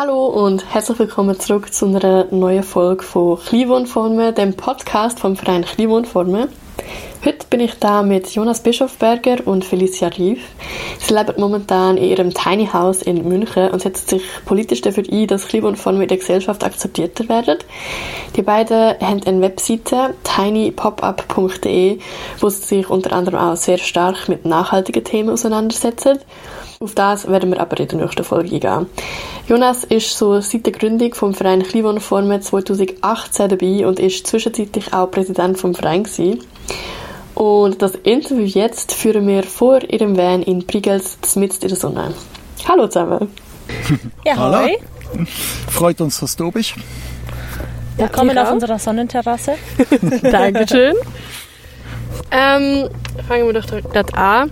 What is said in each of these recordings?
Hallo und herzlich willkommen zurück zu einer neuen Folge von Kleinwohnformen, dem Podcast vom Verein Kleinwohnformen. Heute bin ich da mit Jonas Bischofberger und Felicia Rief. Sie leben momentan in ihrem Tiny House in München und setzen sich politisch dafür ein, dass Kleinwohnformen in der Gesellschaft akzeptierter werden. Die beiden haben eine Webseite tinypopup.de, wo sie sich unter anderem auch sehr stark mit nachhaltigen Themen auseinandersetzen. Auf das werden wir aber in der nächsten Folge eingehen. Jonas ist so seit der Gründung vom Verein Kleinwohnformen 2018 dabei und ist zwischenzeitlich auch Präsident vom Verein gewesen. Und das Interview jetzt führen wir vor ihrem Van in Prigels mitten in der Sonne. Hallo zusammen. Ja, Hallo. hoi. Freut uns, dass du da bist. Willkommen ihr auf unserer Sonnenterrasse. Dankeschön. ähm, fangen wir doch gerade an.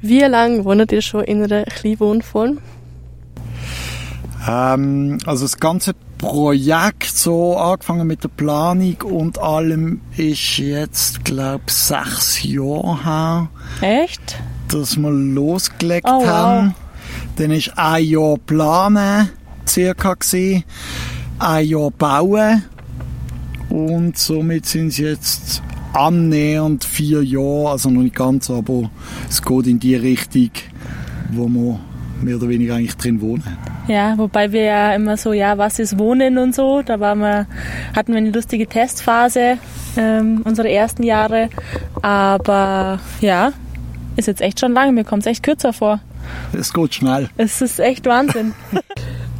Wie lange wohnt ihr schon in einer Kleinwohnform? Ähm, also das ganze Projekt, so angefangen mit der Planung und allem, ist jetzt, glaube ich, sechs Jahre her, Echt? dass wir losgelegt Oh, wow. haben. Dann ist ein Jahr planen, circa gewesen, ein Jahr bauen und somit sind es jetzt annähernd vier Jahre, also noch nicht ganz, aber es geht in die Richtung, wo wir mehr oder weniger eigentlich drin wohnen. Ja, wobei wir ja immer so, ja, was ist Wohnen und so. Da waren wir, hatten wir eine lustige Testphase, ähm, unsere ersten Jahre. Aber ja, ist jetzt echt schon lange. Mir kommt es echt kürzer vor. Es geht schnell. Es ist echt Wahnsinn.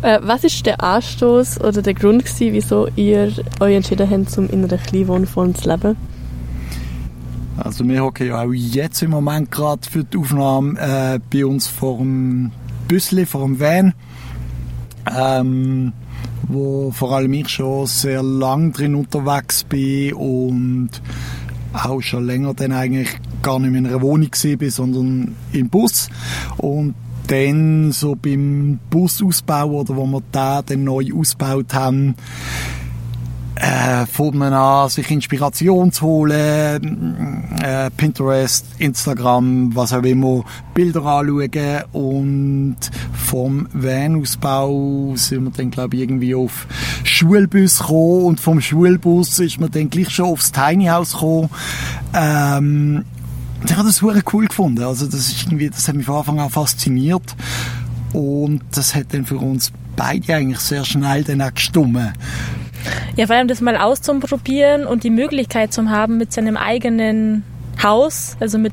Äh, was ist der Anstoß oder der Grund gewesen, wieso ihr euch entschieden habt, um in einer Kleinwohnform zu leben? Also wir hocken ja auch jetzt im Moment gerade für die Aufnahme äh, bei uns vor dem Büssli, vor dem Van, ähm, wo vor allem ich schon sehr lang drin unterwegs bin und auch schon länger dann eigentlich gar nicht mehr in einer Wohnung bin, sondern im Bus. Und dann so beim Busausbau oder wo wir da dann neu ausgebaut haben, äh, man an, sich Inspiration zu holen, äh, Pinterest, Instagram, was auch immer, Bilder anschauen und vom Van-Ausbau sind wir dann, glaube ich, irgendwie auf Schulbus gekommen und vom Schulbus ist man dann gleich schon aufs Tiny House gekommen. Ähm, ich habe das super cool gefunden. Also das ist irgendwie, das hat mich von Anfang an fasziniert und das hat dann für uns beide eigentlich sehr schnell dann auch gestummen. Ja, vor allem das mal auszuprobieren und die Möglichkeit zu haben mit seinem eigenen Haus, also mit,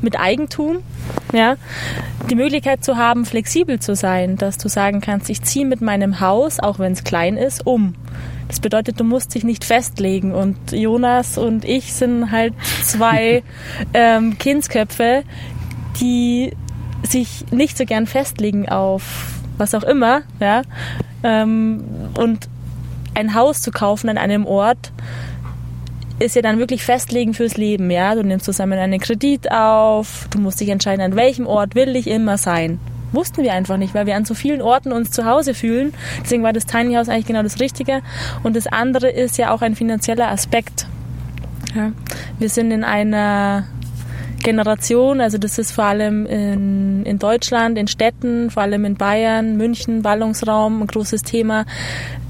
mit Eigentum, ja, die Möglichkeit zu haben, flexibel zu sein, dass du sagen kannst, ich ziehe mit meinem Haus, auch wenn es klein ist, um. Das bedeutet, du musst dich nicht festlegen. Und Jonas und ich sind halt zwei ähm, Kindsköpfe, die sich nicht so gern festlegen auf was auch immer, ja, ähm, und ein Haus zu kaufen an einem Ort ist ja dann wirklich festlegen fürs Leben, ja. Du nimmst zusammen einen Kredit auf, du musst dich entscheiden, an welchem Ort will ich immer sein. Wussten wir einfach nicht, weil wir an so vielen Orten uns zu Hause fühlen. Deswegen war das Tiny House eigentlich genau das Richtige. Und das andere ist ja auch ein finanzieller Aspekt. Ja. Wir sind in einer Generation, also das ist vor allem in, in Deutschland, in Städten, vor allem in Bayern, München, Ballungsraum, ein großes Thema.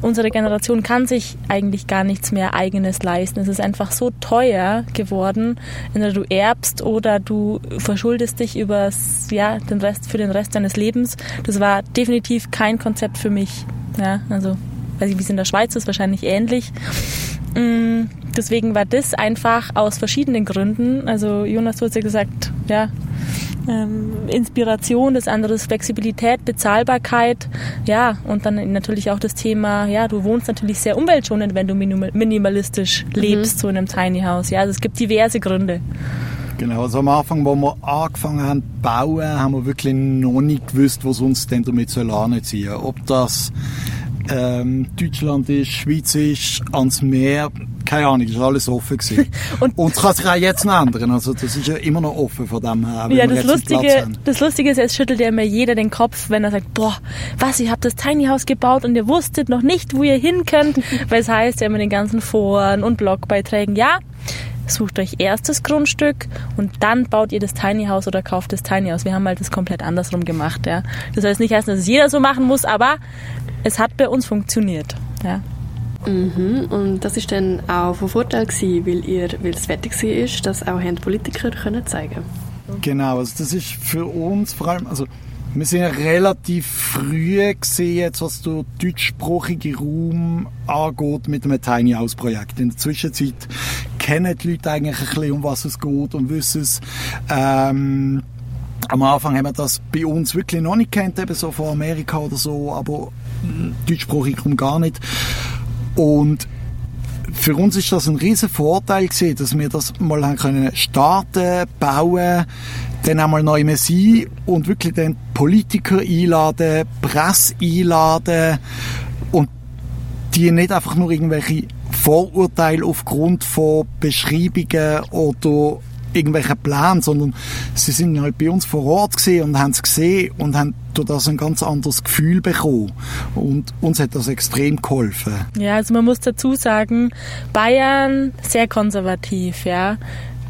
Unsere Generation kann sich eigentlich gar nichts mehr eigenes leisten. Es ist einfach so teuer geworden, entweder du erbst oder du verschuldest dich übers, ja, den Rest, für den Rest deines Lebens. Das war definitiv kein Konzept für mich. Ja, also, weiß ich, wie es in der Schweiz ist, wahrscheinlich ähnlich. Mm, Deswegen war das einfach aus verschiedenen Gründen. Also Jonas, du hast ja gesagt, ja, ähm, Inspiration, das andere ist Flexibilität, Bezahlbarkeit, ja, und dann natürlich auch das Thema, ja, du wohnst natürlich sehr umweltschonend, wenn du minimal- minimalistisch lebst, so in einem Tiny House. Ja, also es gibt diverse Gründe. Genau, also am Anfang, wo wir angefangen haben zu bauen, haben wir wirklich noch nicht gewusst, was uns denn damit soll anziehen. Ob das ähm, Deutschland ist, Schweiz ist, ans Meer, keine Ahnung, ist alles offen gewesen. Und- Und es kann sich auch jetzt noch ändern, also das ist ja immer noch offen von dem her, Ja, das Lustige, das Lustige ist, es schüttelt ja immer jeder den Kopf, wenn er sagt, boah, was, ihr habt das Tiny House gebaut und ihr wusstet noch nicht, wo ihr hin könnt, weil es heißt ja immer in den ganzen Foren und Blogbeiträgen, ja, sucht euch erst das Grundstück und dann baut ihr das Tiny House oder kauft das Tiny House. Wir haben halt das komplett andersrum gemacht. Ja. Das soll jetzt nicht heißen, dass es jeder so machen muss, aber es hat bei uns funktioniert. Ja. Mhm. Und das ist dann auch von Vorteil gewesen, weil, ihr, weil es fertig war, dass auch Politiker können zeigen Genau, also das ist für uns vor allem, also wir sind ja relativ früh gesehen, jetzt, was der deutschsprachige Raum angeht mit einem Tiny House Projekt. In der Zwischenzeit kennen die Leute eigentlich ein bisschen, um was es geht und wissen es. Ähm, am Anfang haben wir das bei uns wirklich noch nicht kennt, eben so von Amerika oder so, aber deutschsprachig Raum gar nicht. Und für uns ist das ein riesen Vorteil gewesen, dass wir das mal haben können starten, bauen, dann einmal neu mehr sein und wirklich dann Politiker einladen, Presse einladen und die nicht einfach nur irgendwelche Vorurteile aufgrund von Beschreibungen oder irgendwelchen Plänen, sondern sie sind halt bei uns vor Ort gesehen und haben es gesehen und haben durch das ein ganz anderes Gefühl bekommen. Und uns hat das extrem geholfen. Ja, also man muss dazu sagen, Bayern sehr konservativ, ja.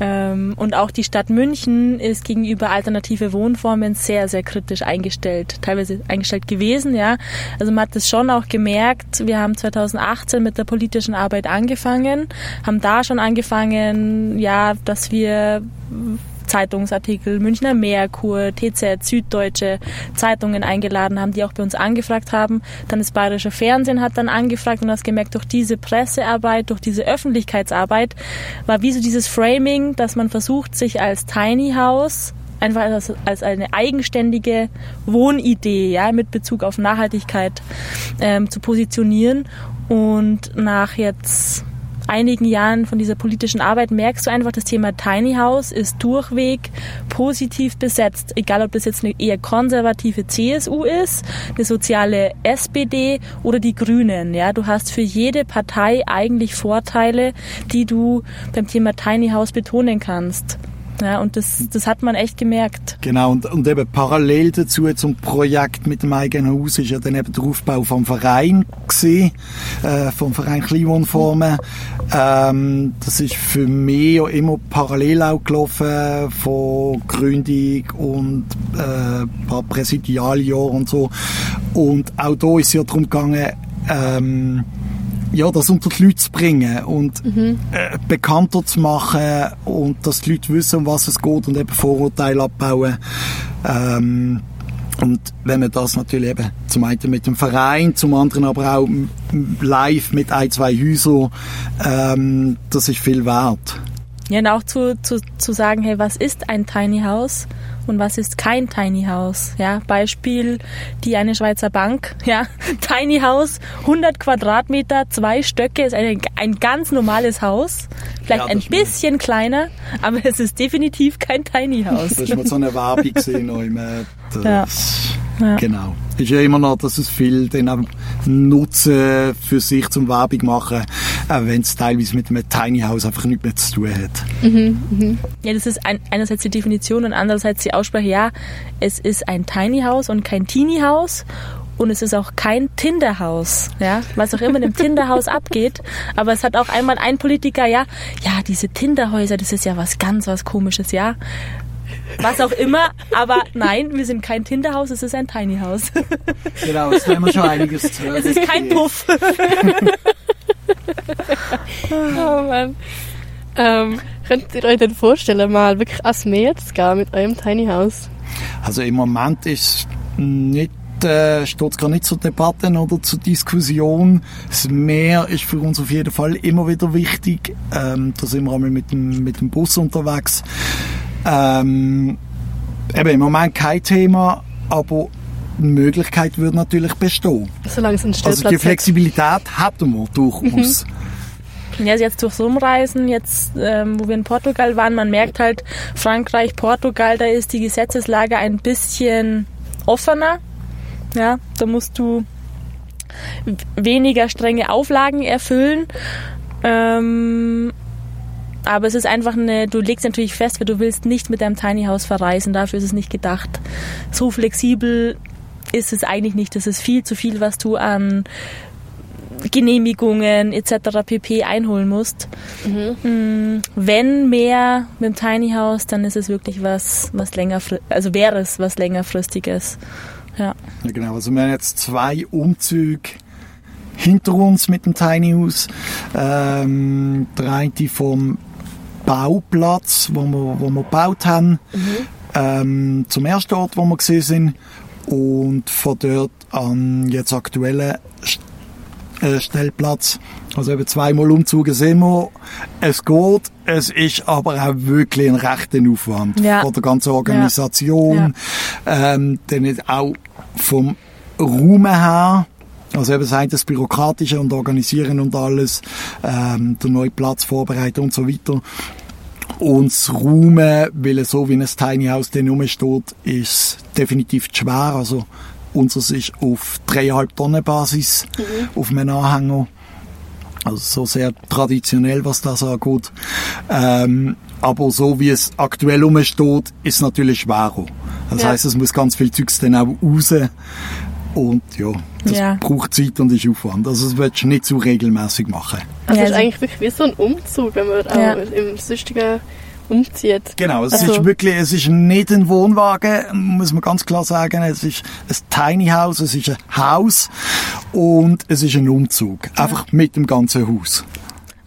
Ähm, und auch die Stadt München ist gegenüber alternative Wohnformen sehr, sehr kritisch eingestellt, teilweise eingestellt gewesen, ja. Also man hat das schon auch gemerkt. Wir haben 2018 mit der politischen Arbeit angefangen, haben da schon angefangen, ja, dass wir Zeitungsartikel, Münchner Merkur, TZ, Süddeutsche Zeitungen eingeladen haben, die auch bei uns angefragt haben. Dann das Bayerische Fernsehen hat dann angefragt und hast gemerkt, durch diese Pressearbeit, durch diese Öffentlichkeitsarbeit war wie so dieses Framing, dass man versucht, sich als Tiny House einfach als, als eine eigenständige Wohnidee ja, mit Bezug auf Nachhaltigkeit ähm, zu positionieren. Und nach jetzt einigen Jahren von dieser politischen Arbeit merkst du einfach, das Thema Tiny House ist durchweg positiv besetzt. Egal, ob das jetzt eine eher konservative CSU ist, eine soziale SPD oder die Grünen. Ja, du hast für jede Partei eigentlich Vorteile, die du beim Thema Tiny House betonen kannst. Ja, und das, das hat man echt gemerkt. Genau, und, und eben parallel dazu zum Projekt mit dem eigenen Haus ist ja dann eben der Aufbau vom Verein gewesen, äh, vom Verein Kleinwohnformen. Ähm, das ist für mich ja immer parallel auch gelaufen, von Gründung und äh, ein paar Präsidialjahre und so. Und auch da ist es ja darum gegangen, ähm, ja, das unter die Leute zu bringen und mhm. äh, bekannter zu machen und dass die Leute wissen, um was es geht und eben Vorurteile abbauen. Ähm, und wenn man das natürlich eben zum einen mit dem Verein, zum anderen aber auch live mit ein, zwei Häusern, ähm, das ist viel wert. Ja, und auch zu, zu, zu sagen, hey, was ist ein Tiny House? und was ist kein Tiny House. Ja, Beispiel die eine Schweizer Bank. Ja, Tiny House, 100 Quadratmeter, zwei Stöcke, ist ein, ein ganz normales Haus. Vielleicht ja, ein bisschen kleiner, aber es ist definitiv kein Tiny House. Das ist mal so eine Werbung gesehen, ja. Ja. Genau. Ist ja immer noch, dass es viel den auch nutzen für sich zum Werbung machen, auch wenn es teilweise mit einem Tiny House einfach nichts mehr zu tun hat. Mhm, mhm. Ja, das ist ein, einerseits die Definition und andererseits die Aussprache, ja, es ist ein Tiny House und kein Teeny House und es ist auch kein Tinderhaus, ja, was auch immer dem Tinderhaus abgeht. Aber es hat auch einmal ein Politiker, ja, ja, diese Tinderhäuser, das ist ja was ganz was Komisches, ja was auch immer. Aber nein, wir sind kein Tinderhaus, es ist ein Tiny House. Genau, es haben wir schon einiges zu hören. Es ist kein Puff. oh Mann. Ähm, könnt ihr euch denn vorstellen, mal wirklich ans Meer zu gehen mit eurem Tiny House? Also im Moment ist nicht äh, steht es gar nicht zur Debatte oder zur Diskussion. Das Meer ist für uns auf jeden Fall immer wieder wichtig. Ähm, da sind wir einmal mit dem, mit dem Bus unterwegs. Ähm, eben im Moment kein Thema, aber die Möglichkeit würde natürlich bestehen. Solange es einen Also die Flexibilität hätten wir durchaus. Mhm. Ja, jetzt durchs Umreisen, jetzt ähm, wo wir in Portugal waren, man merkt halt, Frankreich, Portugal, da ist die Gesetzeslage ein bisschen offener. Ja, da musst du weniger strenge Auflagen erfüllen. Ähm, aber es ist einfach eine, du legst natürlich fest, weil du willst nicht mit deinem Tiny House verreisen, dafür ist es nicht gedacht. So flexibel ist es eigentlich nicht. Das ist viel zu viel, was du an Genehmigungen etc. pp. einholen musst. Mhm. Wenn mehr mit dem Tiny House, dann ist es wirklich was, was länger, also wäre es was längerfristiges. Ja. ja genau, also wir haben jetzt zwei Umzüge hinter uns mit dem Tiny House. Ähm, der eine vom Bauplatz, wo wir, wo wir gebaut haben, mhm. ähm, zum ersten Ort, wo wir gesehen sind und von dort an jetzt aktuellen äh, Stellplatz. Also eben zweimal Umzüge sehen wir. Es geht, es ist aber auch wirklich ein rechter Aufwand ja. von der ganzen Organisation. Ja. Ähm, dann auch vom Raum her. Also eben sei das Bürokratische und Organisieren und alles, ähm, der neue Platz vorbereiten und so weiter. Und das Räumen, weil so wie ein Tiny House dann rumsteht, ist definitiv schwer. Also unseres ist auf 3,5 Tonnen Basis mhm. auf einem Anhänger. Also so sehr traditionell, was das angeht. Ähm, aber so wie es aktuell rumsteht, ist es natürlich schwerer. Das ja. heißt, es muss ganz viel Zeugs dann auch raus. Und ja, das ja. braucht Zeit und ist Aufwand. Also das willst du nicht so regelmäßig machen. Also es ist eigentlich wirklich wie so ein Umzug, wenn man ja. im sonstigen umzieht. Genau, es also. ist wirklich, es ist nicht ein Wohnwagen, muss man ganz klar sagen. Es ist ein Tiny House, es ist ein Haus und es ist ein Umzug. Einfach mit dem ganzen Haus.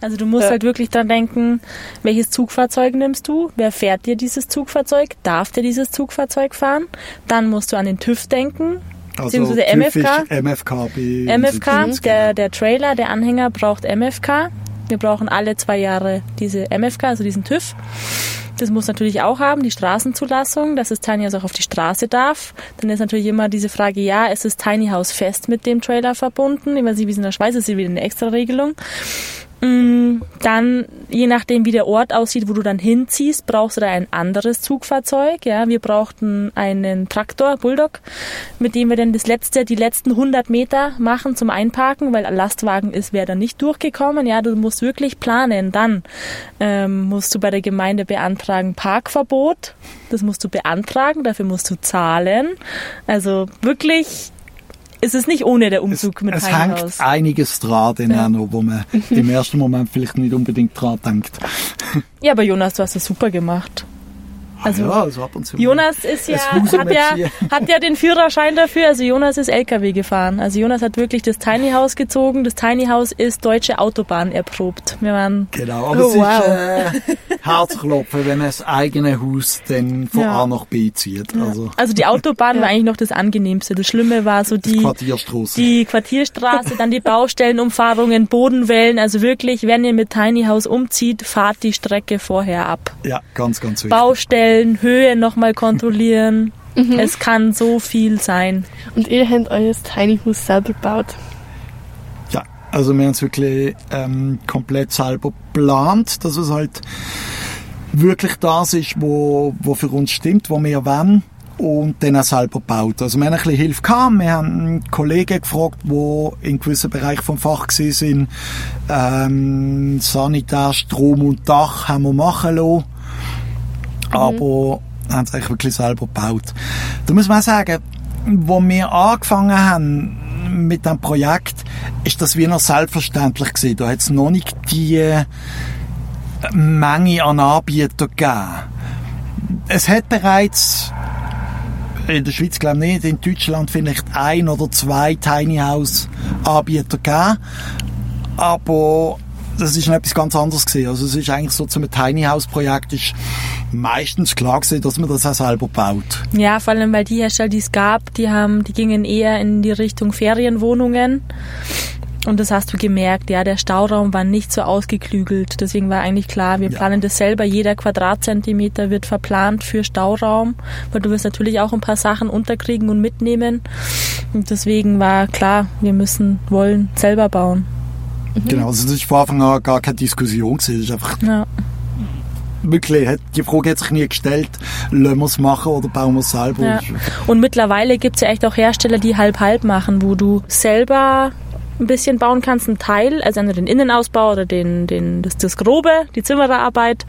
Also du musst ja. halt wirklich dran denken, welches Zugfahrzeug nimmst du? Wer fährt dir dieses Zugfahrzeug? Darf dir dieses Zugfahrzeug fahren? Dann musst du an den TÜV denken. Also beziehungsweise MFK. MFK, MFK der, der Trailer, der Anhänger braucht MFK. Wir brauchen alle zwei Jahre diese MFK, also diesen TÜV. Das muss natürlich auch haben, die Straßenzulassung, dass das Tiny House auch auf die Straße darf. Dann ist natürlich immer diese Frage, ja, ist das Tiny House fest mit dem Trailer verbunden? Ich weiß nicht, wie es in der Schweiz ist, ist wieder eine extra Regelung. Mm, dann, je nachdem, wie der Ort aussieht, wo du dann hinziehst, brauchst du da ein anderes Zugfahrzeug. Ja, wir brauchten einen Traktor, Bulldog, mit dem wir dann das letzte, die letzten 100 Meter machen zum Einparken, weil ein Lastwagen ist, wäre dann nicht durchgekommen. Ja, du musst wirklich planen. Dann ähm, musst du bei der Gemeinde beantragen Parkverbot. Das musst du beantragen, dafür musst du zahlen. Also wirklich es ist nicht ohne der Umzug es, mit Es hängt Haus. einiges dran, ja. wo man im ersten Moment vielleicht nicht unbedingt dran denkt. Ja, aber Jonas, du hast das super gemacht. Also, ja, also ab und zu Jonas ist ja, hat ja, hat ja den Führerschein dafür. Also Jonas ist LKW gefahren. Also Jonas hat wirklich das Tiny House gezogen. Das Tiny House ist deutsche Autobahn erprobt. Wir waren genau, aber oh, es wow. ist äh, Herzklopfen, wenn man das eigene Haus dann von ja. A nach B zieht. Also, also die Autobahn ja. war eigentlich noch das angenehmste. Das Schlimme war so die Quartierstraße, die Quartierstraße, dann die Baustellenumfahrungen, Bodenwellen. Also wirklich, wenn ihr mit Tiny House umzieht, fahrt die Strecke vorher ab. Ja, ganz, ganz wichtig. Baustellen Stellen, Höhe nochmal kontrollieren. Mhm. Es kann so viel sein. Und ihr habt euer Tiny House selber gebaut? Ja, also wir haben es wirklich ähm, komplett selber geplant, dass es halt wirklich das ist, wo, wo für uns stimmt, wo wir wollen und dann auch selber gebaut. Also wir haben ein bisschen Hilfe gehabt. Wir haben einen Kollegen gefragt, die in gewissen Bereichen vom Fach sind. Ähm, Sanitär, Strom und Dach haben wir machen lassen. Mhm. aber haben es eigentlich wirklich selber gebaut. Da muss man auch sagen, wo wir angefangen haben mit dem Projekt, ist das wie noch selbstverständlich gewesen. Da hat es noch nicht die Menge an Anbietern gegeben. Es hat bereits in der Schweiz glaube ich nicht, in Deutschland vielleicht ein oder zwei Tiny House Anbieter gegeben, aber das ist etwas ganz anderes gewesen. Also es ist eigentlich so zum Tiny House Projekt ist meistens klar gewesen, dass man das auch selber baut. Ja, vor allem weil die Hersteller, die es gab, die haben, die gingen eher in die Richtung Ferienwohnungen. Und das hast du gemerkt, ja, der Stauraum war nicht so ausgeklügelt. Deswegen war eigentlich klar, wir ja. planen das selber. Jeder Quadratzentimeter wird verplant für Stauraum, weil du wirst natürlich auch ein paar Sachen unterkriegen und mitnehmen. Und deswegen war klar, wir müssen, wollen selber bauen. Genau, also das ist von Anfang an gar keine Diskussion. Das ist einfach ja. Wirklich, die Frage hat sich nie gestellt, lassen wir es machen oder bauen wir es selber. Ja. Und mittlerweile gibt es ja echt auch Hersteller, die halb-halb machen, wo du selber ein bisschen bauen kannst, einen Teil, also entweder den Innenausbau oder den, den, das, das Grobe, die Zimmererarbeit,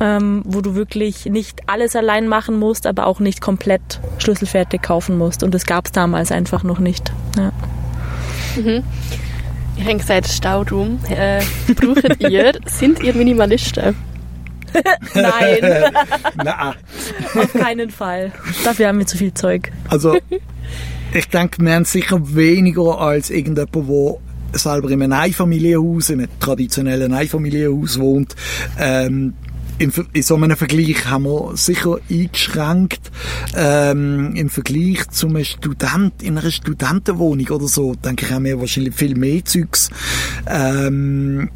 ähm, wo du wirklich nicht alles allein machen musst, aber auch nicht komplett schlüsselfertig kaufen musst. Und das gab es damals einfach noch nicht. Ja. Mhm. Ich habe gesagt, Stauraum. Äh, braucht ihr, sind ihr Minimalisten? Nein, Nein. auf keinen Fall. Dafür haben wir zu viel Zeug. Also, ich denke, wir haben sicher weniger als irgendjemand, der selber in einem Einfamilienhaus, in einem traditionellen Einfamilienhaus wohnt. Ähm, Ver- in so einem Vergleich haben wir sicher eingeschränkt. Ähm, Im Vergleich zu einem Student in einer Studentenwohnung oder so, denke ich, haben wir wahrscheinlich viel mehr Zeugs. Ähm,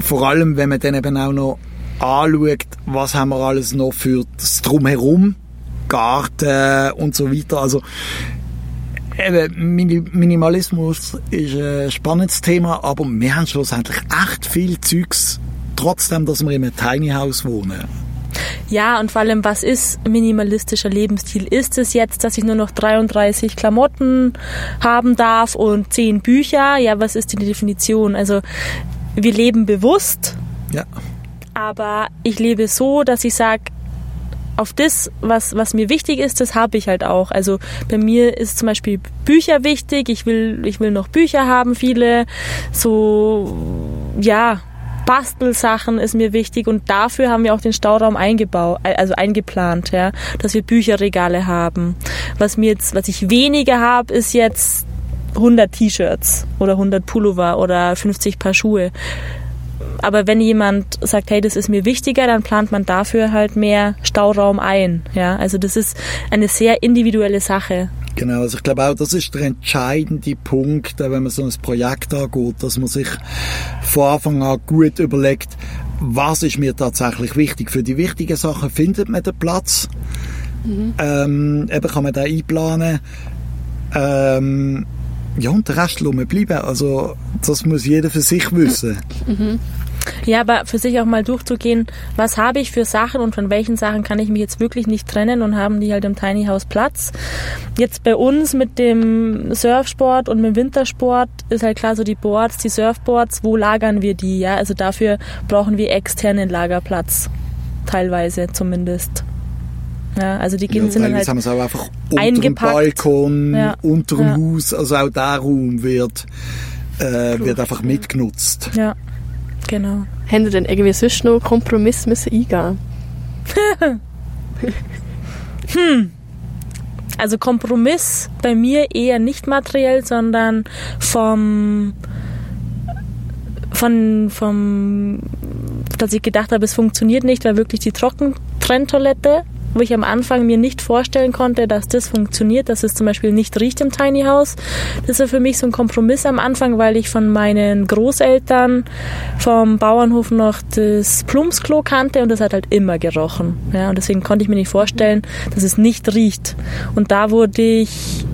vor allem, wenn man dann eben auch noch anschaut, was haben wir alles noch für das Drumherum, Garten und so weiter. Also, eben, Mini- Minimalismus ist ein spannendes Thema, aber wir haben schlussendlich echt viel Zeugs, trotzdem, dass wir in einem Tiny House wohnen. Ja, und vor allem, was ist minimalistischer Lebensstil? Ist es jetzt, dass ich nur noch 33 Klamotten haben darf und 10 Bücher? Ja, was ist die Definition? Also, wir leben bewusst, Ja, aber ich lebe so, dass ich sage, auf das, was, was mir wichtig ist, das habe ich halt auch. Also bei mir ist zum Beispiel Bücher wichtig. Ich will, ich will noch Bücher haben, viele. So, ja, Bastelsachen ist mir wichtig und dafür haben wir auch den Stauraum eingebaut, also eingeplant, ja, dass wir Bücherregale haben. Was mir jetzt, was ich weniger habe, ist jetzt 100 T-Shirts oder 100 Pullover oder 50 Paar Schuhe. Aber wenn jemand sagt, hey, das ist mir wichtiger, dann plant man dafür halt mehr Stauraum ein. Ja, also das ist eine sehr individuelle Sache. genau. Also ich glaube auch, das ist der entscheidende Punkt, äh, wenn man so ein Projekt angeht, dass man sich von Anfang an gut überlegt, was ist mir tatsächlich wichtig. Für die wichtigen Sachen findet man den Platz. Ähm, eben kann man da einplanen. Ähm, ja, und der Rest lassen bleiben. Also, das muss jeder für sich wissen. Ja, aber für sich auch mal durchzugehen, was habe ich für Sachen und von welchen Sachen kann ich mich jetzt wirklich nicht trennen und haben die halt im Tiny House Platz. Jetzt bei uns mit dem Surfsport und mit dem Wintersport ist halt klar so die Boards, die Surfboards, wo lagern wir die? Ja, also dafür brauchen wir externen Lagerplatz. Teilweise zumindest. Ja, also die Ja, sind dann halt haben es auch einfach unter dem eingepackt. Balkon, Ja. unter dem Ja. Haus. Also auch der Raum wird, äh, wird einfach mitgenutzt. Ja, genau. Haben ihr denn irgendwie sonst noch Kompromiss müssen eingehen? Also Kompromiss bei mir eher nicht materiell, sondern vom von vom dass ich gedacht habe, es funktioniert nicht, war wirklich die Trockentrenntoilette, wo ich am Anfang mir nicht vorstellen konnte, dass das funktioniert, dass es zum Beispiel nicht riecht im Tiny House. Das war für mich so ein Kompromiss am Anfang, weil ich von meinen Großeltern vom Bauernhof noch das Plumpsklo kannte und das hat halt immer gerochen. Ja, und deswegen konnte ich mir nicht vorstellen, dass es nicht riecht. Und da wurde ich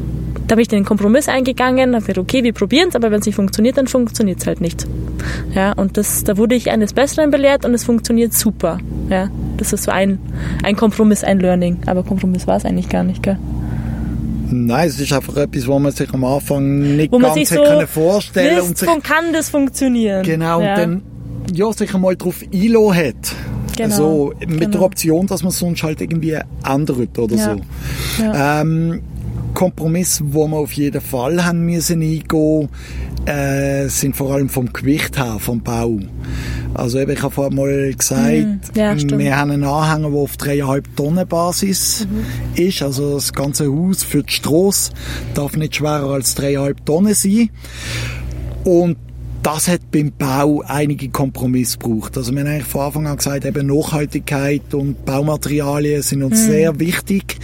da bin ich den Kompromiss eingegangen, habe gesagt, okay, wir probieren es, aber wenn es nicht funktioniert, dann funktioniert es halt nicht. Ja, und das, da wurde ich eines Besseren belehrt und es funktioniert super. Ja, das ist so ein, ein Kompromiss, ein Learning. Aber Kompromiss war es eigentlich gar nicht, gell? Nein, es ist einfach etwas, wo man sich am Anfang nicht Wo man ganz sich hätte so können vorstellen Wisst, und sich kann das funktionieren? genau ja. und dann ja, sich einmal darauf einlassen hat. Genau, Also mit der genau. Option, dass man es sonst halt irgendwie ändert oder Ja, so. ja. Ähm, Kompromiss, wo wir auf jeden Fall haben müssen eingehen, äh, sind vor allem vom Gewicht her, vom Bau. Also eben, ich habe vorhin mal gesagt, Hm, ja, wir haben einen Anhänger, der auf 3,5 Tonnen Basis Mhm. ist. Also das ganze Haus für die Strasse darf nicht schwerer als 3,5 Tonnen sein. Und das hat beim Bau einige Kompromisse gebraucht. Also wir haben eigentlich von Anfang an gesagt, eben Nachhaltigkeit und Baumaterialien sind uns sehr wichtig.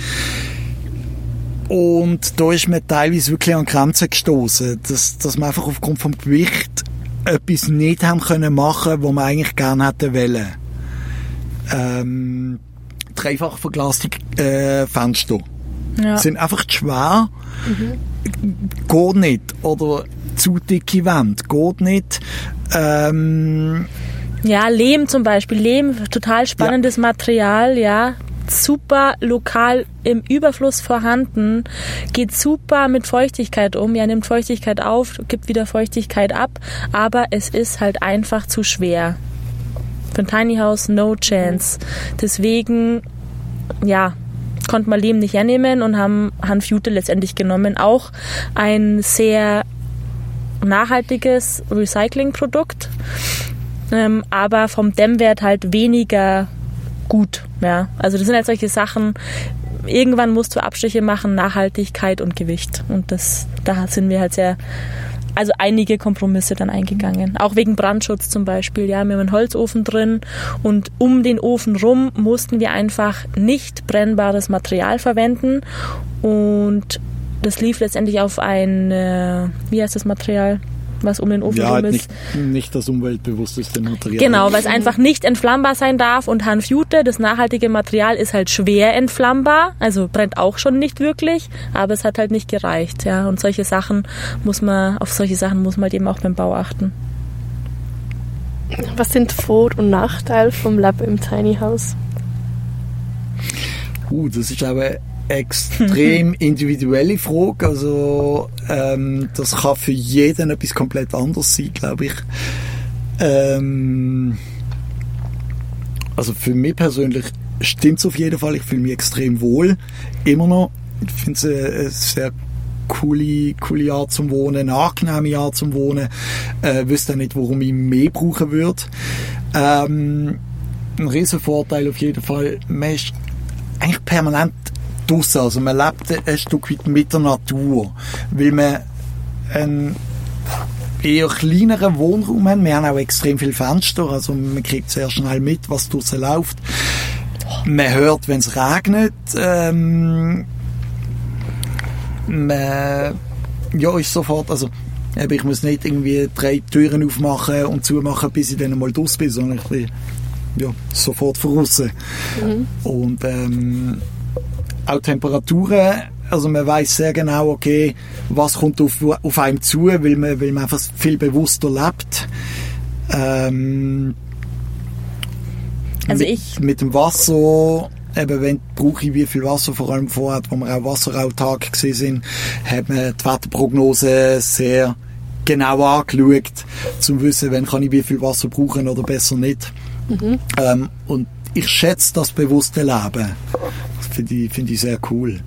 Und da ist man teilweise wirklich an Grenzen gestoßen, dass, dass wir einfach aufgrund vom Gewicht etwas nicht haben können machen, wo wir eigentlich gerne hätten wollen. Ähm, dreifach verglaste äh, Fenster ja. sind einfach zu schwer. Geht nicht. Oder zu dicke Wände. Geht nicht. Ähm, Ja, Lehm zum Beispiel. Lehm, total spannendes Material, ja. Super lokal im Überfluss vorhanden, geht super mit Feuchtigkeit um, ja, nimmt Feuchtigkeit auf, gibt wieder Feuchtigkeit ab, aber es ist halt einfach zu schwer. Für ein Tiny House no chance. Deswegen, ja, konnte man Lehm nicht hernehmen und haben Hanfjute letztendlich genommen. Auch ein sehr nachhaltiges Recyclingprodukt, ähm, aber vom Dämmwert halt weniger gut. Ja? Also das sind halt solche Sachen, irgendwann musst du Abstriche machen, Nachhaltigkeit und Gewicht. Und das, da sind wir halt sehr, also einige Kompromisse dann eingegangen. Auch wegen Brandschutz zum Beispiel. Ja, wir haben einen Holzofen drin und um den Ofen rum mussten wir einfach nicht brennbares Material verwenden und das lief letztendlich auf ein, wie heißt das Material? Was um den Ofen ja, rum halt ist. nicht, nicht das umweltbewussteste Material. Genau, weil es einfach nicht entflammbar sein darf und Hanfjute, das nachhaltige Material, ist halt schwer entflammbar, also brennt auch schon nicht wirklich, aber es hat halt nicht gereicht, ja. Und solche Sachen muss man, auf solche Sachen muss man halt eben auch beim Bau achten. Was sind Vor- und Nachteile vom Lab im Tiny House? Uh, das ist aber extrem individuelle Frage. Also ähm, das kann für jeden etwas komplett anderes sein, glaube ich. Ähm, also für mich persönlich stimmt es auf jeden Fall. Ich fühle mich extrem wohl, immer noch. Ich finde es eine, sehr coole, coole Art zum Wohnen, eine angenehme Art zum Wohnen. Äh, wüsste nicht, warum ich mehr brauchen würde. Ähm, ein riesen Vorteil auf jeden Fall. Man ist eigentlich permanent draussen. Also man lebt ein Stück weit mit der Natur, weil man einen eher kleineren Wohnraum haben. Wir haben auch extrem viele Fenster, also man kriegt sehr schnell mit, was draussen läuft. Man hört, wenn es regnet. Ähm, man ja, ist sofort, also eben, ich muss nicht irgendwie drei Türen aufmachen und zumachen, bis ich dann mal draus bin, sondern ich bin ja, sofort voraus. Mhm. Und ähm, auch Temperaturen, also man weiß sehr genau, okay, was kommt auf, auf einem zu, weil man, weil man einfach viel bewusster lebt. Ähm, also mit, ich mit dem Wasser eben wenn brauche ich wie viel Wasser vor allem vorher, wo wir auch wasserautark gesehen sind, hat man die Wetterprognose sehr genau angeschaut, um zu wissen, wenn kann ich wie viel Wasser brauchen oder besser nicht. Mhm. Ähm, und ich schätze das bewusste Leben. Finde ich, find ich sehr cool.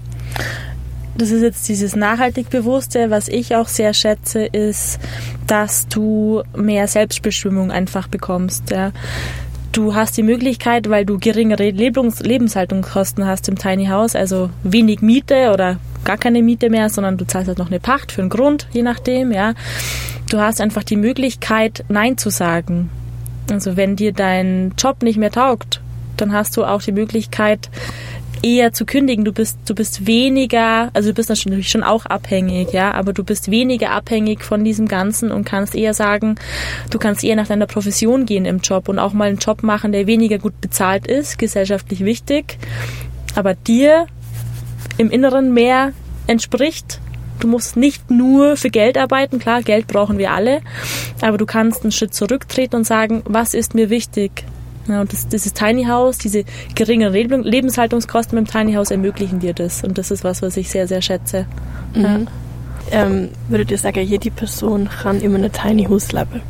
Das ist jetzt dieses nachhaltig Bewusste. Was ich auch sehr schätze, ist, dass du mehr Selbstbestimmung einfach bekommst. Ja. Du hast die Möglichkeit, weil du geringere Lebens Lebenshaltungskosten hast im Tiny House, also wenig Miete oder gar keine Miete mehr, sondern du zahlst halt noch eine Pacht für einen Grund, je nachdem, ja. Du hast einfach die Möglichkeit, Nein zu sagen. Also wenn dir dein Job nicht mehr taugt, dann hast du auch die Möglichkeit, eher zu kündigen. Du bist, du bist weniger, also du bist natürlich schon auch abhängig, ja, aber du bist weniger abhängig von diesem Ganzen und kannst eher sagen, du kannst eher nach deiner Profession gehen im Job und auch mal einen Job machen, der weniger gut bezahlt ist, gesellschaftlich wichtig, aber dir im Inneren mehr entspricht. Du musst nicht nur für Geld arbeiten, klar, Geld brauchen wir alle, aber du kannst einen Schritt zurücktreten und sagen, was ist mir wichtig? Ja, und das, dieses Tiny House, diese geringen Lebenshaltungskosten beim Tiny House ermöglichen dir das. Und das ist was, was ich sehr, sehr schätze. Mhm. Ja. Ähm, würdet ihr sagen, jede Person kann in einem Tiny House leben?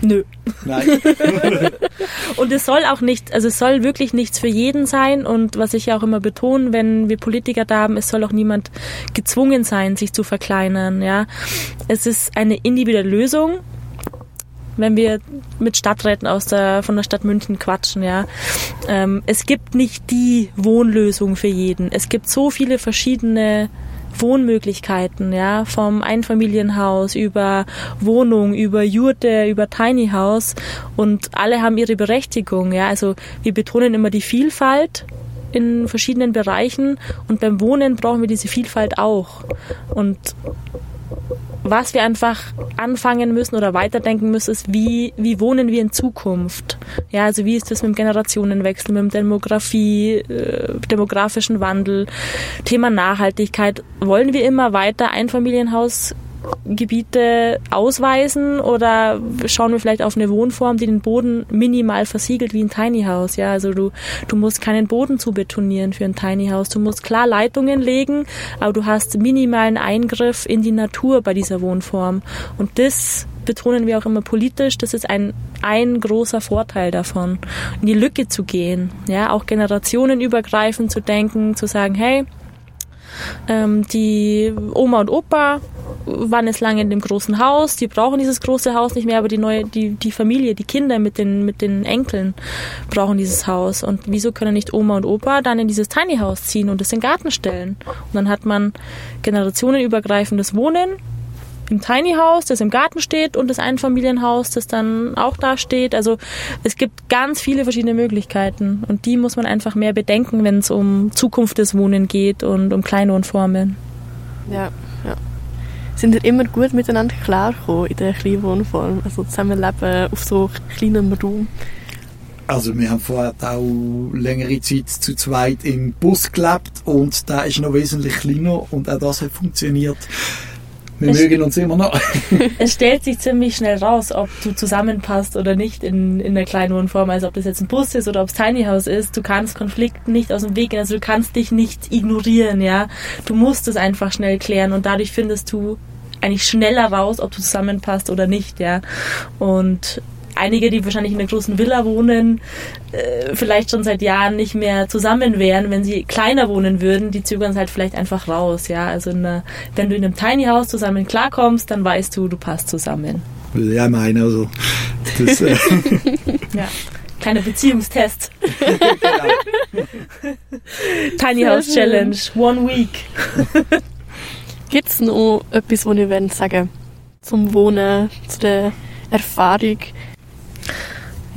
Nö. Nein. und es soll auch nicht, also es soll wirklich nichts für jeden sein. Und was ich ja auch immer betone, wenn wir Politiker da haben, es soll auch niemand gezwungen sein, sich zu verkleinern. Ja, es ist eine individuelle Lösung wenn wir mit Stadträten aus der, von der Stadt München quatschen, ja. Ähm, es gibt nicht die Wohnlösung für jeden. Es gibt so viele verschiedene Wohnmöglichkeiten, ja, vom Einfamilienhaus über Wohnung, über Jurte, über Tiny House und alle haben ihre Berechtigung, ja. Also wir betonen immer die Vielfalt in verschiedenen Bereichen und beim Wohnen brauchen wir diese Vielfalt auch. Und was wir einfach anfangen müssen oder weiterdenken müssen, ist, wie, wie wohnen wir in Zukunft? Ja, also wie ist das mit dem Generationenwechsel, mit dem Demografie, äh, demografischen Wandel, Thema Nachhaltigkeit? Wollen wir immer weiter Einfamilienhaus Gebiete ausweisen oder schauen wir vielleicht auf eine Wohnform, die den Boden minimal versiegelt wie ein Tiny House. Ja, also du, du musst keinen Boden zu betonieren für ein Tiny House. Du musst klar Leitungen legen, aber du hast minimalen Eingriff in die Natur bei dieser Wohnform. Und das betonen wir auch immer politisch, das ist ein, ein großer Vorteil davon, in die Lücke zu gehen, ja, auch generationenübergreifend zu denken, zu sagen, hey, ähm, die Oma und Opa waren jetzt lange in dem großen Haus, die brauchen dieses große Haus nicht mehr, aber die neue, die, die Familie, die Kinder mit den, mit den Enkeln brauchen dieses Haus. Und wieso können nicht Oma und Opa dann in dieses Tiny House ziehen und es in den Garten stellen? Und dann hat man generationenübergreifendes Wohnen im Tiny House, das im Garten steht und das Einfamilienhaus, das dann auch da steht. Also es gibt ganz viele verschiedene Möglichkeiten und die muss man einfach mehr bedenken, wenn es um Zukunft des Wohnen geht und um Kleinwohnformen. Ja, ja. Sind ihr immer gut miteinander klargekommen in der Kleinwohnform? Also zusammenleben auf so kleinem Raum? Also wir haben vorher auch längere Zeit zu zweit im Bus gelebt und da ist noch wesentlich kleiner und auch das hat funktioniert. Wir es mögen uns immer noch. es stellt sich ziemlich schnell raus, ob du zusammenpasst oder nicht in, in der Kleinwohnform. Also ob das jetzt ein Bus ist oder ob es Tiny House ist. Du kannst Konflikten nicht aus dem Weg gehen. Also du kannst dich nicht ignorieren, ja. Du musst es einfach schnell klären und dadurch findest du eigentlich schneller raus, ob du zusammenpasst oder nicht, ja. Und einige, die wahrscheinlich in einer großen Villa wohnen, äh, vielleicht schon seit Jahren nicht mehr zusammen wären, wenn sie kleiner wohnen würden, die zögern es halt vielleicht einfach raus, ja. Also einer, wenn du in einem Tiny House zusammen klarkommst, dann weißt du, du passt zusammen. Ja, meine, also. Das, äh ja. Kleiner Beziehungstest. genau. Tiny House Challenge, one week. Gibt es noch etwas, was ich sagen zum Wohnen, zu der Erfahrung?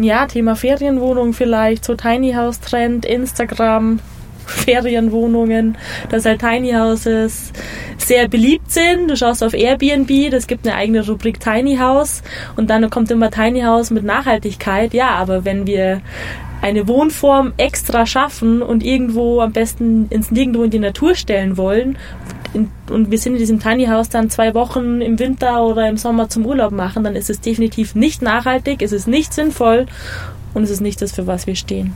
Ja, Thema Ferienwohnung vielleicht, so Tiny House Trend, Instagram, Ferienwohnungen, dass halt Tiny Houses sehr beliebt sind. Du schaust auf Airbnb, das gibt eine eigene Rubrik Tiny House und dann kommt immer Tiny House mit Nachhaltigkeit. Ja, aber wenn wir eine Wohnform extra schaffen und irgendwo am besten ins Nirgendwo in die Natur stellen wollen, in, und wir sind in diesem Tiny House dann zwei Wochen im Winter oder im Sommer zum Urlaub machen, dann ist es definitiv nicht nachhaltig, es ist nicht sinnvoll und es ist nicht das, für was wir stehen.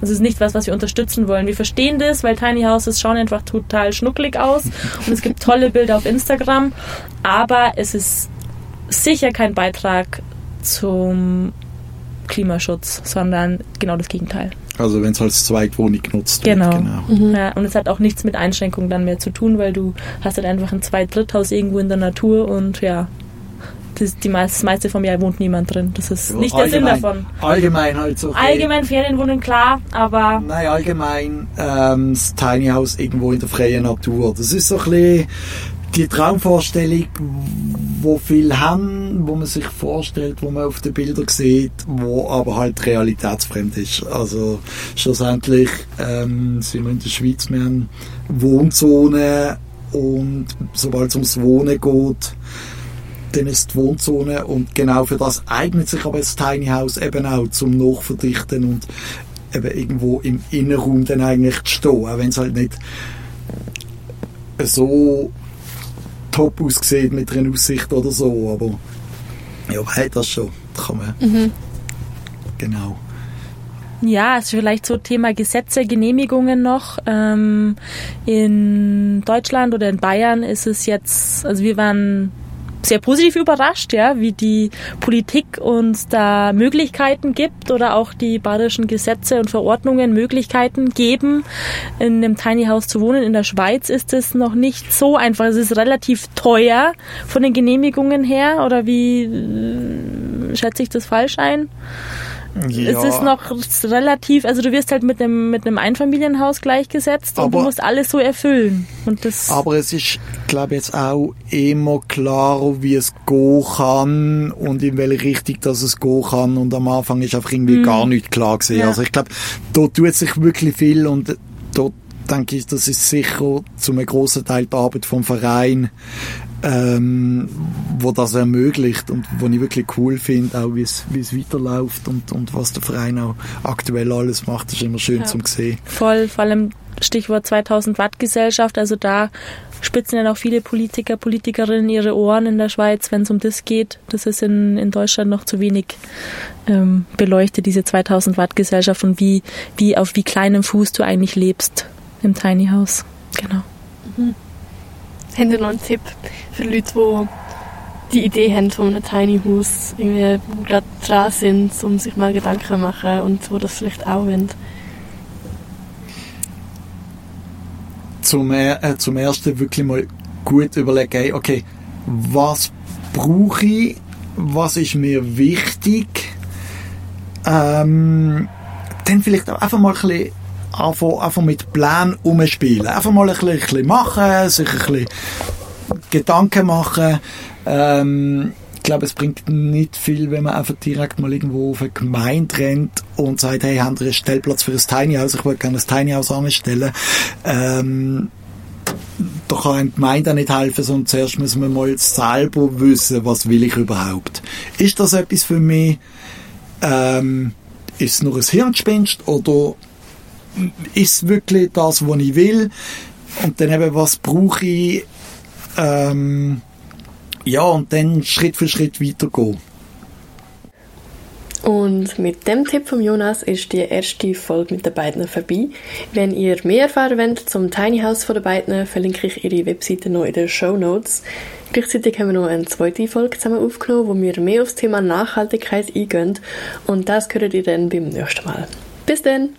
Es ist nicht was, was wir unterstützen wollen. Wir verstehen das, weil Tiny Houses schauen einfach total schnucklig aus und es gibt tolle Bilder auf Instagram, aber es ist sicher kein Beitrag zum Klimaschutz, sondern genau das Gegenteil. Also wenn es als Zweitwohnung genutzt genau. wird. Genau. Mhm. Ja, und es hat auch nichts mit Einschränkungen dann mehr zu tun, weil du hast halt einfach ein Zweit-Dritthaus irgendwo in der Natur und ja, das, die meiste, das meiste vom Jahr wohnt niemand drin. Das ist ja, nicht der Sinn davon. Allgemein halt so. Okay. Allgemein Ferienwohnungen, klar, aber... Nein, allgemein ähm, das Tiny House irgendwo in der freien Natur. Das ist so ein bisschen die Traumvorstellung, wo viel haben, wo man sich vorstellt, wo man auf den Bildern sieht, wo aber halt realitätsfremd ist. Also schlussendlich ähm, sind wir in der Schweiz, wir haben Wohnzone und sobald es ums Wohnen geht, dann ist die Wohnzone und genau für das eignet sich aber das Tiny House eben auch zum Nachverdichten und eben irgendwo im Innenraum dann eigentlich zu stehen, auch wenn es halt nicht so top aussieht mit einer Aussicht oder so, aber ja, hey, das schon. Das kann man. Mhm. Genau. Ja, also vielleicht so Thema Gesetze, Genehmigungen noch. Ähm, in Deutschland oder in Bayern ist es jetzt, also wir waren sehr positiv überrascht, ja, wie die Politik uns da Möglichkeiten gibt oder auch die badischen Gesetze und Verordnungen Möglichkeiten geben, in einem Tiny House zu wohnen. In der Schweiz ist es noch nicht so einfach. Es ist relativ teuer von den Genehmigungen her oder wie äh, schätze ich das falsch ein? Ja. Es ist noch relativ, also du wirst halt mit einem, mit einem Einfamilienhaus gleichgesetzt aber, und du musst alles so erfüllen. Und das aber es ist, glaube ich, jetzt auch immer klarer, wie es gehen kann und in welche Richtung dass es gehen kann. Und am Anfang ist einfach irgendwie mm. gar nicht klar gewesen. Ja. Also ich glaube, dort tut sich wirklich viel und dort denke ich, das ist sicher zu einem grossen Teil die Arbeit vom Verein, ähm, wo das ermöglicht und wo ich wirklich cool finde, auch wie es, wie es weiterläuft und, und was der Verein auch aktuell alles macht, ist immer schön ja. zum sehen. Voll, vor allem Stichwort 2000 Watt Gesellschaft, also da spitzen ja auch viele Politiker, Politikerinnen ihre Ohren in der Schweiz, wenn es um das geht. Das ist in, in Deutschland noch zu wenig ähm, beleuchtet, diese 2000 Watt Gesellschaft und wie, wie auf wie kleinem Fuß du eigentlich lebst im Tiny House. Genau. Mhm. Haben Sie noch einen Tipp für Leute, die die Idee haben von einem Tiny House, irgendwie gerade dran sind, um sich mal Gedanken zu machen und wo das vielleicht auch wollen? Zum, äh, zum ersten wirklich mal gut überlegen, okay, was brauche ich, was ist mir wichtig, ähm, dann vielleicht auch einfach mal ein bisschen einfach, einfach mit Plänen umspielen. Einfach mal ein bisschen machen, sich ein bisschen Gedanken machen. Ähm, ich glaube, es bringt nicht viel, wenn man einfach direkt mal irgendwo auf eine Gemeinde rennt und sagt, hey, haben wir einen Stellplatz für ein Tiny House? Ich würde gerne ein Tiny House anstellen. Ähm, da kann eine Gemeinde nicht helfen, sondern zuerst müssen wir mal selber wissen, was will ich überhaupt. Ist das etwas für mich? Ähm, ist es nur ein Hirngespinst oder ist wirklich das, was ich will? Und dann eben, was brauche ich? Ähm, ja, und dann Schritt für Schritt weitergehen. Und mit dem Tipp von Jonas ist die erste Folge mit den beiden vorbei. Wenn ihr mehr erfahren wollt zum Tiny House von den beiden, verlinke ich ihre Webseite noch in den Show Notes. Gleichzeitig haben wir noch eine zweite Folge zusammen aufgenommen, wo wir mehr aufs Thema Nachhaltigkeit eingehen. Und das hört ihr dann beim nächsten Mal. Bis dann!